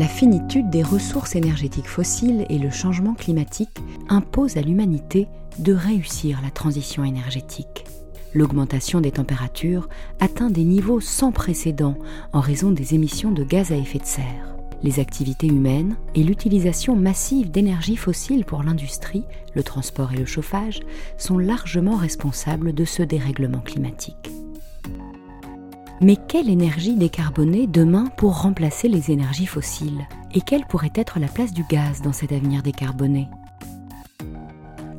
la finitude des ressources énergétiques fossiles et le changement climatique imposent à l'humanité de réussir la transition énergétique. L'augmentation des températures atteint des niveaux sans précédent en raison des émissions de gaz à effet de serre. Les activités humaines et l'utilisation massive d'énergie fossile pour l'industrie, le transport et le chauffage sont largement responsables de ce dérèglement climatique. Mais quelle énergie décarboner demain pour remplacer les énergies fossiles Et quelle pourrait être la place du gaz dans cet avenir décarboné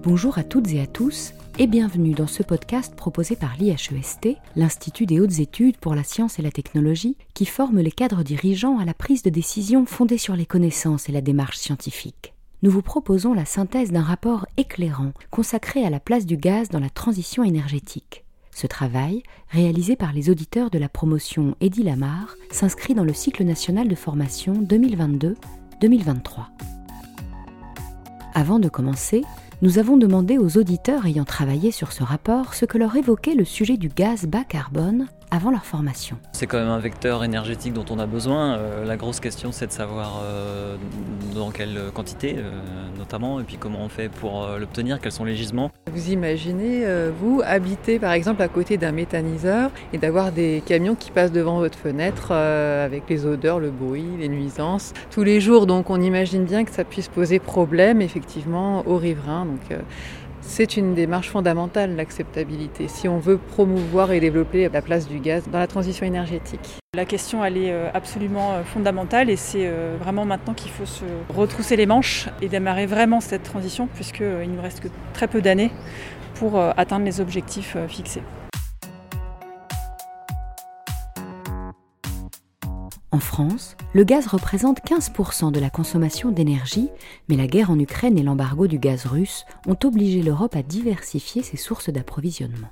Bonjour à toutes et à tous et bienvenue dans ce podcast proposé par l'IHEST, l'Institut des hautes études pour la science et la technologie, qui forme les cadres dirigeants à la prise de décision fondée sur les connaissances et la démarche scientifique. Nous vous proposons la synthèse d'un rapport éclairant consacré à la place du gaz dans la transition énergétique. Ce travail, réalisé par les auditeurs de la promotion Eddie Lamar, s'inscrit dans le cycle national de formation 2022-2023. Avant de commencer, nous avons demandé aux auditeurs ayant travaillé sur ce rapport ce que leur évoquait le sujet du gaz bas carbone avant leur formation. C'est quand même un vecteur énergétique dont on a besoin. Euh, la grosse question, c'est de savoir euh, dans quelle quantité, euh, notamment, et puis comment on fait pour l'obtenir, quels sont les gisements. Vous imaginez, vous, habiter par exemple à côté d'un méthaniseur et d'avoir des camions qui passent devant votre fenêtre avec les odeurs, le bruit, les nuisances tous les jours. Donc on imagine bien que ça puisse poser problème effectivement aux riverains. Donc, c'est une démarche fondamentale, l'acceptabilité, si on veut promouvoir et développer la place du gaz dans la transition énergétique. La question, elle est euh, absolument euh, fondamentale et c'est euh, vraiment maintenant qu'il faut se retrousser les manches et démarrer vraiment cette transition puisqu'il ne nous reste que très peu d'années pour atteindre les objectifs fixés. En France, le gaz représente 15% de la consommation d'énergie, mais la guerre en Ukraine et l'embargo du gaz russe ont obligé l'Europe à diversifier ses sources d'approvisionnement.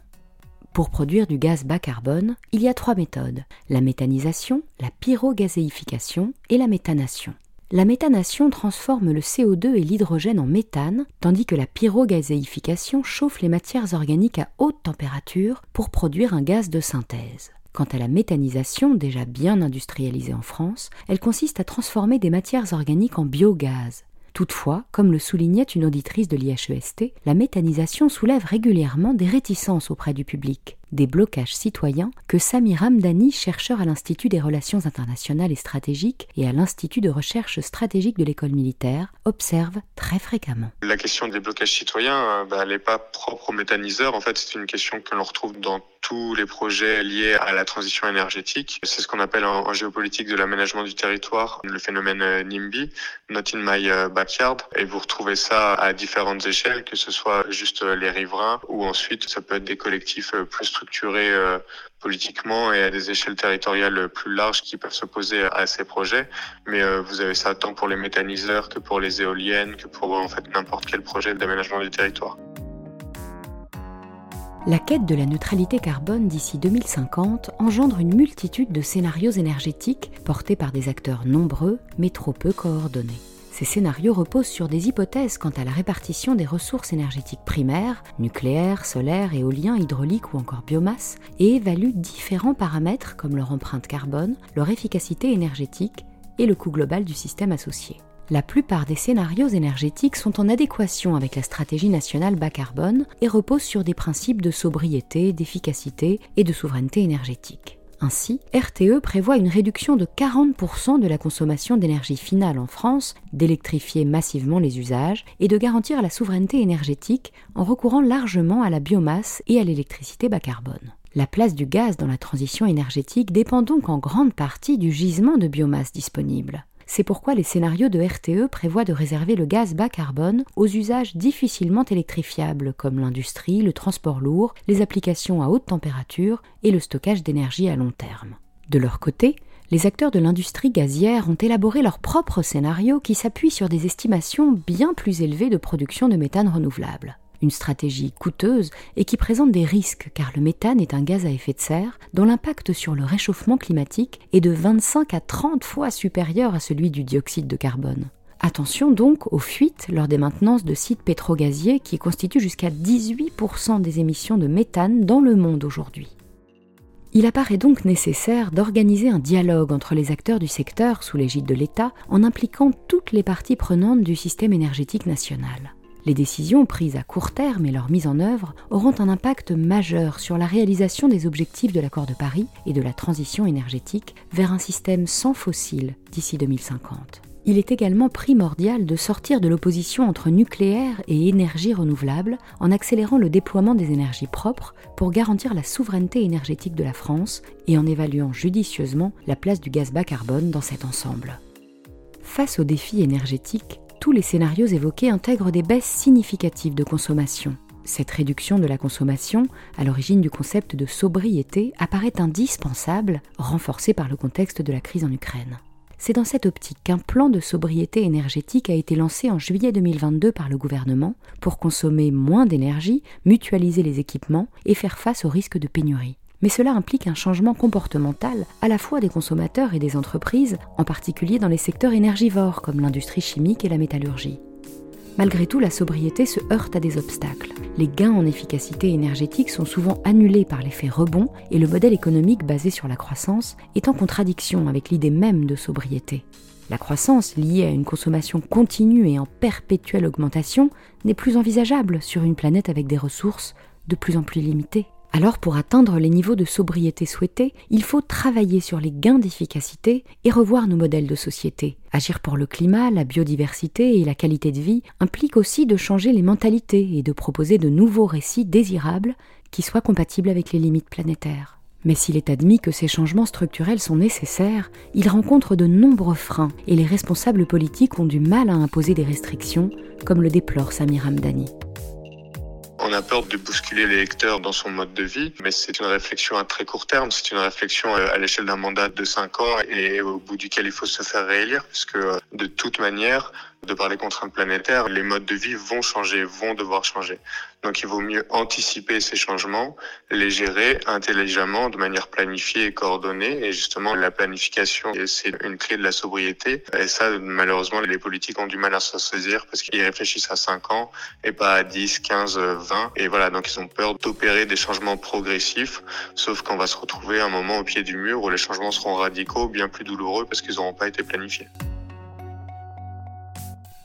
Pour produire du gaz bas carbone, il y a trois méthodes, la méthanisation, la pyrogazéification et la méthanation. La méthanation transforme le CO2 et l'hydrogène en méthane, tandis que la pyrogazéification chauffe les matières organiques à haute température pour produire un gaz de synthèse. Quant à la méthanisation, déjà bien industrialisée en France, elle consiste à transformer des matières organiques en biogaz. Toutefois, comme le soulignait une auditrice de l'IHEST, la méthanisation soulève régulièrement des réticences auprès du public des blocages citoyens que Samir Hamdani, chercheur à l'Institut des relations internationales et stratégiques et à l'Institut de recherche stratégique de l'école militaire, observe très fréquemment. La question des blocages citoyens, euh, bah, elle n'est pas propre aux méthaniseurs. En fait, c'est une question que l'on retrouve dans tous les projets liés à la transition énergétique. C'est ce qu'on appelle en, géopolitique de l'aménagement du territoire, le phénomène euh, NIMBY, Not in my euh, backyard. Et vous retrouvez ça à différentes échelles, que ce soit juste les riverains ou ensuite ça peut être des collectifs plus structurés euh, politiquement et à des échelles territoriales plus larges qui peuvent s'opposer à ces projets. Mais euh, vous avez ça tant pour les méthaniseurs que pour les éoliennes, que pour en fait n'importe quel projet d'aménagement du territoire. La quête de la neutralité carbone d'ici 2050 engendre une multitude de scénarios énergétiques portés par des acteurs nombreux mais trop peu coordonnés. Ces scénarios reposent sur des hypothèses quant à la répartition des ressources énergétiques primaires, nucléaire, solaire, éolien, hydraulique ou encore biomasse, et évaluent différents paramètres comme leur empreinte carbone, leur efficacité énergétique et le coût global du système associé. La plupart des scénarios énergétiques sont en adéquation avec la stratégie nationale bas carbone et reposent sur des principes de sobriété, d'efficacité et de souveraineté énergétique. Ainsi, RTE prévoit une réduction de 40% de la consommation d'énergie finale en France, d'électrifier massivement les usages et de garantir la souveraineté énergétique en recourant largement à la biomasse et à l'électricité bas carbone. La place du gaz dans la transition énergétique dépend donc en grande partie du gisement de biomasse disponible. C'est pourquoi les scénarios de RTE prévoient de réserver le gaz bas carbone aux usages difficilement électrifiables comme l'industrie, le transport lourd, les applications à haute température et le stockage d'énergie à long terme. De leur côté, les acteurs de l'industrie gazière ont élaboré leur propre scénario qui s'appuie sur des estimations bien plus élevées de production de méthane renouvelable une stratégie coûteuse et qui présente des risques car le méthane est un gaz à effet de serre dont l'impact sur le réchauffement climatique est de 25 à 30 fois supérieur à celui du dioxyde de carbone. Attention donc aux fuites lors des maintenances de sites pétrogaziers qui constituent jusqu'à 18% des émissions de méthane dans le monde aujourd'hui. Il apparaît donc nécessaire d'organiser un dialogue entre les acteurs du secteur sous l'égide de l'État en impliquant toutes les parties prenantes du système énergétique national. Les décisions prises à court terme et leur mise en œuvre auront un impact majeur sur la réalisation des objectifs de l'accord de Paris et de la transition énergétique vers un système sans fossiles d'ici 2050. Il est également primordial de sortir de l'opposition entre nucléaire et énergie renouvelable en accélérant le déploiement des énergies propres pour garantir la souveraineté énergétique de la France et en évaluant judicieusement la place du gaz bas carbone dans cet ensemble. Face aux défis énergétiques, tous les scénarios évoqués intègrent des baisses significatives de consommation. Cette réduction de la consommation, à l'origine du concept de sobriété, apparaît indispensable, renforcée par le contexte de la crise en Ukraine. C'est dans cette optique qu'un plan de sobriété énergétique a été lancé en juillet 2022 par le gouvernement pour consommer moins d'énergie, mutualiser les équipements et faire face au risque de pénurie. Mais cela implique un changement comportemental à la fois des consommateurs et des entreprises, en particulier dans les secteurs énergivores comme l'industrie chimique et la métallurgie. Malgré tout, la sobriété se heurte à des obstacles. Les gains en efficacité énergétique sont souvent annulés par l'effet rebond et le modèle économique basé sur la croissance est en contradiction avec l'idée même de sobriété. La croissance liée à une consommation continue et en perpétuelle augmentation n'est plus envisageable sur une planète avec des ressources de plus en plus limitées. Alors pour atteindre les niveaux de sobriété souhaités, il faut travailler sur les gains d'efficacité et revoir nos modèles de société. Agir pour le climat, la biodiversité et la qualité de vie implique aussi de changer les mentalités et de proposer de nouveaux récits désirables qui soient compatibles avec les limites planétaires. Mais s'il est admis que ces changements structurels sont nécessaires, ils rencontrent de nombreux freins et les responsables politiques ont du mal à imposer des restrictions, comme le déplore Samir Hamdani. On a peur de bousculer l'électeur dans son mode de vie, mais c'est une réflexion à très court terme. C'est une réflexion euh, à l'échelle d'un mandat de 5 ans et au bout duquel il faut se faire réélire, puisque euh, de toute manière, de par les contraintes planétaires, les modes de vie vont changer, vont devoir changer. Donc il vaut mieux anticiper ces changements, les gérer intelligemment, de manière planifiée et coordonnée. Et justement, la planification, c'est une clé de la sobriété. Et ça, malheureusement, les politiques ont du mal à s'en saisir parce qu'ils réfléchissent à 5 ans et pas à 10, 15, 20. Et voilà, donc ils ont peur d'opérer des changements progressifs, sauf qu'on va se retrouver à un moment au pied du mur où les changements seront radicaux, bien plus douloureux parce qu'ils n'auront pas été planifiés.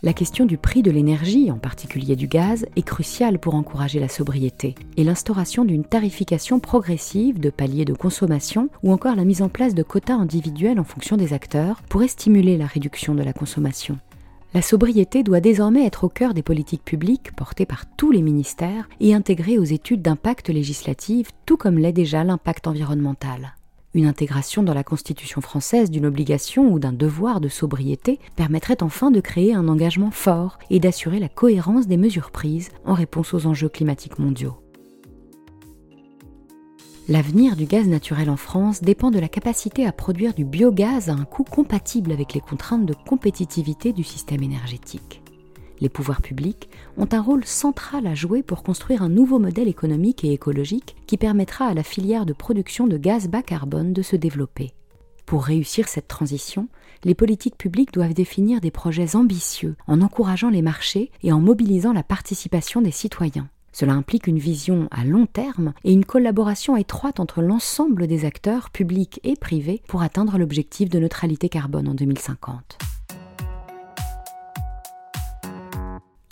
La question du prix de l'énergie, en particulier du gaz, est cruciale pour encourager la sobriété, et l'instauration d'une tarification progressive de paliers de consommation ou encore la mise en place de quotas individuels en fonction des acteurs pourrait stimuler la réduction de la consommation. La sobriété doit désormais être au cœur des politiques publiques portées par tous les ministères et intégrée aux études d'impact législative, tout comme l'est déjà l'impact environnemental. Une intégration dans la Constitution française d'une obligation ou d'un devoir de sobriété permettrait enfin de créer un engagement fort et d'assurer la cohérence des mesures prises en réponse aux enjeux climatiques mondiaux. L'avenir du gaz naturel en France dépend de la capacité à produire du biogaz à un coût compatible avec les contraintes de compétitivité du système énergétique les pouvoirs publics ont un rôle central à jouer pour construire un nouveau modèle économique et écologique qui permettra à la filière de production de gaz bas carbone de se développer. Pour réussir cette transition, les politiques publiques doivent définir des projets ambitieux en encourageant les marchés et en mobilisant la participation des citoyens. Cela implique une vision à long terme et une collaboration étroite entre l'ensemble des acteurs publics et privés pour atteindre l'objectif de neutralité carbone en 2050.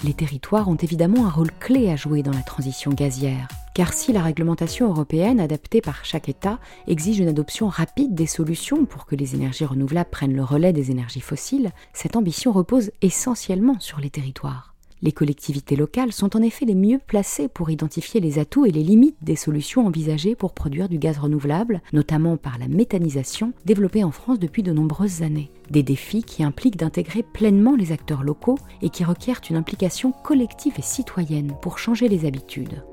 Les territoires ont évidemment un rôle clé à jouer dans la transition gazière, car si la réglementation européenne adaptée par chaque État exige une adoption rapide des solutions pour que les énergies renouvelables prennent le relais des énergies fossiles, cette ambition repose essentiellement sur les territoires. Les collectivités locales sont en effet les mieux placées pour identifier les atouts et les limites des solutions envisagées pour produire du gaz renouvelable, notamment par la méthanisation développée en France depuis de nombreuses années. Des défis qui impliquent d'intégrer pleinement les acteurs locaux et qui requièrent une implication collective et citoyenne pour changer les habitudes.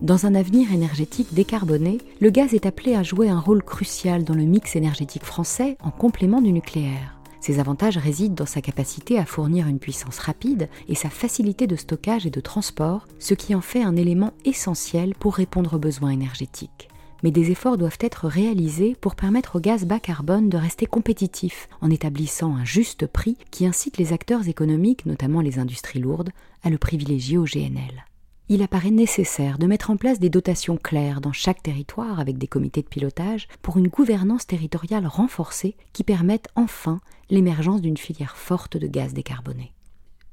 Dans un avenir énergétique décarboné, le gaz est appelé à jouer un rôle crucial dans le mix énergétique français en complément du nucléaire. Ses avantages résident dans sa capacité à fournir une puissance rapide et sa facilité de stockage et de transport, ce qui en fait un élément essentiel pour répondre aux besoins énergétiques. Mais des efforts doivent être réalisés pour permettre au gaz bas carbone de rester compétitif en établissant un juste prix qui incite les acteurs économiques, notamment les industries lourdes, à le privilégier au GNL. Il apparaît nécessaire de mettre en place des dotations claires dans chaque territoire avec des comités de pilotage pour une gouvernance territoriale renforcée qui permette enfin l'émergence d'une filière forte de gaz décarboné.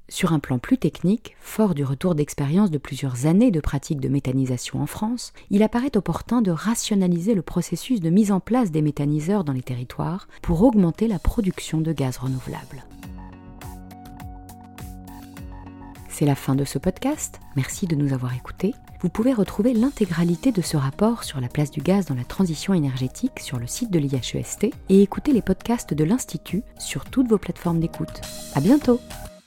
Sur un plan plus technique, fort du retour d'expérience de plusieurs années de pratique de méthanisation en France, il apparaît opportun de rationaliser le processus de mise en place des méthaniseurs dans les territoires pour augmenter la production de gaz renouvelable. C'est la fin de ce podcast. Merci de nous avoir écoutés. Vous pouvez retrouver l'intégralité de ce rapport sur la place du gaz dans la transition énergétique sur le site de l'IHEST et écouter les podcasts de l'Institut sur toutes vos plateformes d'écoute. À bientôt!